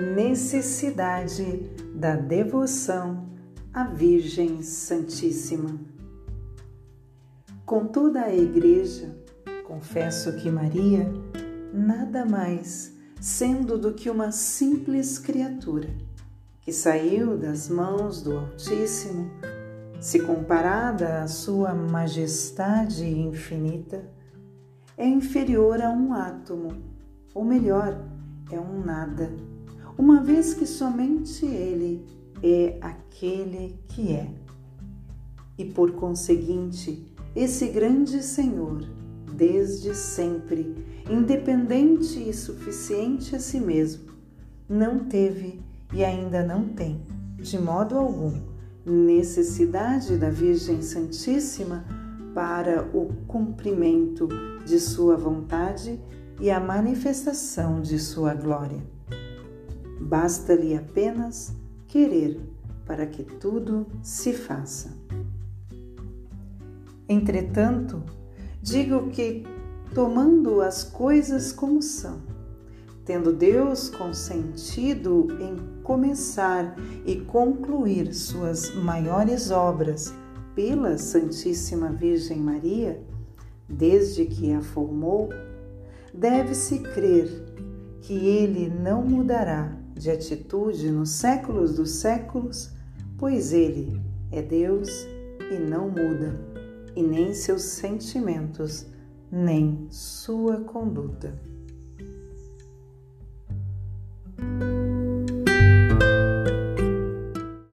necessidade da devoção à Virgem Santíssima. Com toda a Igreja, confesso que Maria, nada mais sendo do que uma simples criatura que saiu das mãos do Altíssimo, se comparada à Sua Majestade infinita, é inferior a um átomo, ou melhor, é um nada, uma vez que somente Ele é aquele que é. E por conseguinte, esse grande Senhor, desde sempre, independente e suficiente a si mesmo, não teve e ainda não tem, de modo algum, necessidade da Virgem Santíssima para o cumprimento de sua vontade e a manifestação de sua glória. Basta-lhe apenas querer para que tudo se faça. Entretanto, digo que, tomando as coisas como são, tendo Deus consentido em começar e concluir suas maiores obras pela Santíssima Virgem Maria, desde que a formou, deve-se crer que ele não mudará de atitude nos séculos dos séculos, pois ele é Deus e não muda, e nem seus sentimentos, nem sua conduta.